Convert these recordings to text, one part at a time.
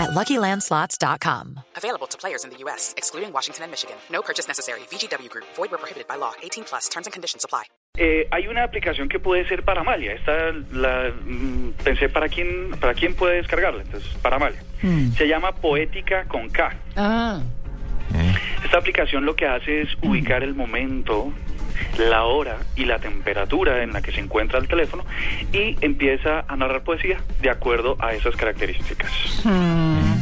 at LuckyLandSlots.com. Available to players in the U.S., excluding Washington and Michigan. No purchase necessary. VGW Group. Void where prohibited by law. 18 plus. Terms and conditions apply. Eh, hay una aplicación que puede ser para Amalia. Esta la mm, pensé para quién para quién puede descargarla. Entonces para Amalia. Se llama Poética con K. Ah, Esta aplicación lo que hace es ubicar el momento, la hora y la temperatura en la que se encuentra el teléfono y empieza a narrar poesía de acuerdo a esas características.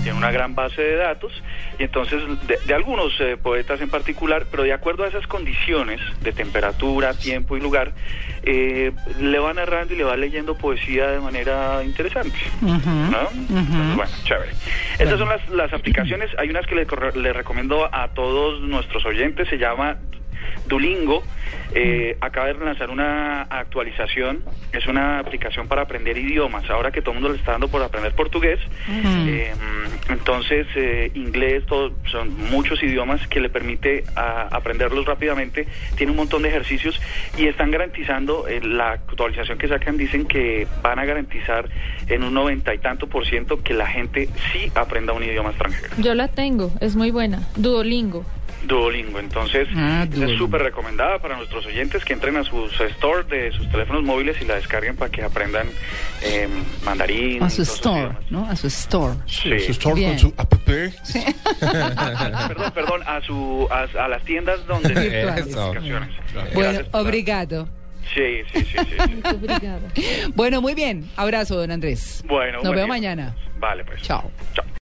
Tiene una gran base de datos y entonces de, de algunos eh, poetas en particular, pero de acuerdo a esas condiciones de temperatura, tiempo y lugar, eh, le va narrando y le va leyendo poesía de manera interesante. ¿no? Entonces, bueno, chévere. Estas son las, las aplicaciones. Hay unas que le, le recomiendo a todos nuestros oyentes. Se llama Duolingo. Eh, acaba de lanzar una actualización. Es una aplicación para aprender idiomas. Ahora que todo el mundo le está dando por aprender portugués. eh, entonces, eh, inglés, todo, son muchos idiomas que le permite a- aprenderlos rápidamente. Tiene un montón de ejercicios y están garantizando eh, la actualización que sacan. Dicen que van a garantizar en un noventa y tanto por ciento que la gente sí aprenda un idioma extranjero. yo la tengo, es muy buena. Duolingo. Duolingo. Entonces, Ah, es súper recomendada para nuestros oyentes que entren a sus store de sus teléfonos móviles y la descarguen para que aprendan eh, mandarín. A su store. ¿no? A su store. Sí. Su store Bien. con su app. perdón, perdón, a, su, a, a las tiendas donde Virtuales. las aplicaciones. Bueno, obrigado. Sí, sí, sí, sí, sí. Bueno, muy bien. Abrazo, don Andrés. Bueno, Nos buen vemos día. mañana. Vale, pues. Chao. Chao.